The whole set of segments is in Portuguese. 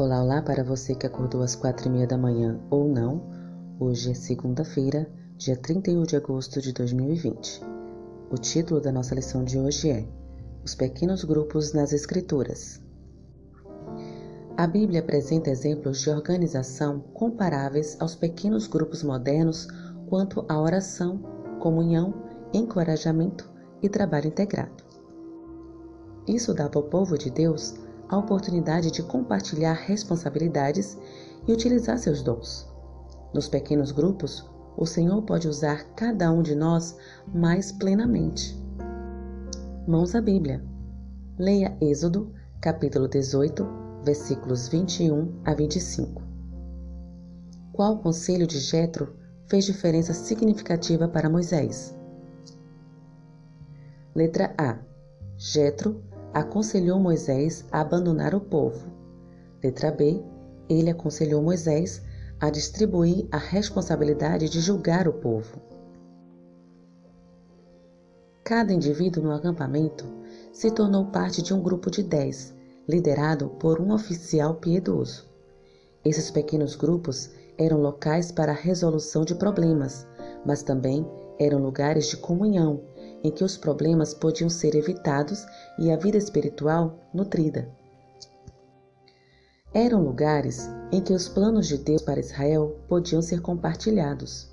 Olá, olá para você que acordou às quatro e meia da manhã ou não. Hoje é segunda-feira, dia 31 de agosto de 2020. O título da nossa lição de hoje é Os Pequenos Grupos nas Escrituras. A Bíblia apresenta exemplos de organização comparáveis aos pequenos grupos modernos quanto à oração, comunhão, encorajamento e trabalho integrado. Isso dava ao povo de Deus a oportunidade de compartilhar responsabilidades e utilizar seus dons. Nos pequenos grupos, o Senhor pode usar cada um de nós mais plenamente. Mãos à Bíblia. Leia Êxodo, capítulo 18, versículos 21 a 25. Qual conselho de Jetro fez diferença significativa para Moisés? Letra A. Jetro aconselhou Moisés a abandonar o povo. Letra B. Ele aconselhou Moisés a distribuir a responsabilidade de julgar o povo. Cada indivíduo no acampamento se tornou parte de um grupo de dez, liderado por um oficial piedoso. Esses pequenos grupos eram locais para a resolução de problemas, mas também eram lugares de comunhão em que os problemas podiam ser evitados e a vida espiritual nutrida. Eram lugares em que os planos de Deus para Israel podiam ser compartilhados.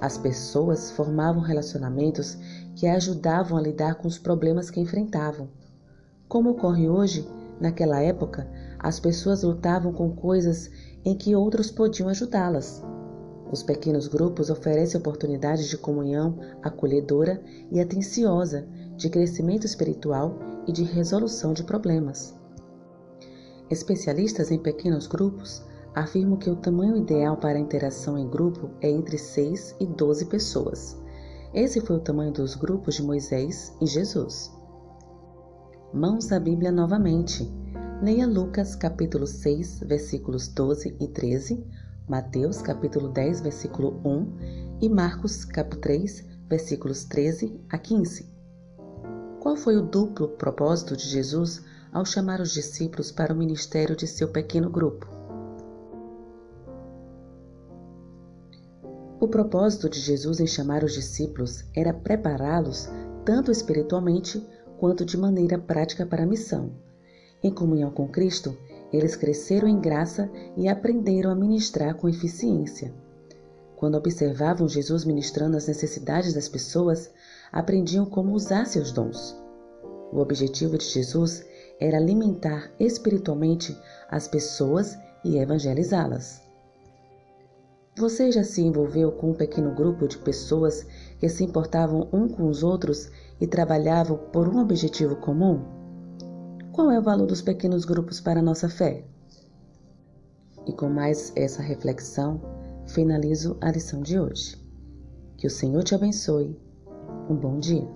As pessoas formavam relacionamentos que ajudavam a lidar com os problemas que enfrentavam. Como ocorre hoje, naquela época, as pessoas lutavam com coisas em que outros podiam ajudá-las. Os pequenos grupos oferecem oportunidades de comunhão acolhedora e atenciosa, de crescimento espiritual e de resolução de problemas. Especialistas em pequenos grupos afirmam que o tamanho ideal para a interação em grupo é entre 6 e 12 pessoas. Esse foi o tamanho dos grupos de Moisés e Jesus. Mãos da Bíblia novamente. Leia Lucas capítulo 6, versículos 12 e 13, Mateus capítulo 10, versículo 1 e Marcos capítulo 3, versículos 13 a 15. Qual foi o duplo propósito de Jesus ao chamar os discípulos para o ministério de seu pequeno grupo? O propósito de Jesus em chamar os discípulos era prepará-los tanto espiritualmente quanto de maneira prática para a missão. Em comunhão com Cristo, eles cresceram em graça e aprenderam a ministrar com eficiência. Quando observavam Jesus ministrando as necessidades das pessoas, aprendiam como usar seus dons. O objetivo de Jesus era alimentar espiritualmente as pessoas e evangelizá-las. Você já se envolveu com um pequeno grupo de pessoas que se importavam um com os outros e trabalhavam por um objetivo comum? Qual é o valor dos pequenos grupos para a nossa fé? E com mais essa reflexão, finalizo a lição de hoje. Que o Senhor te abençoe. Um bom dia.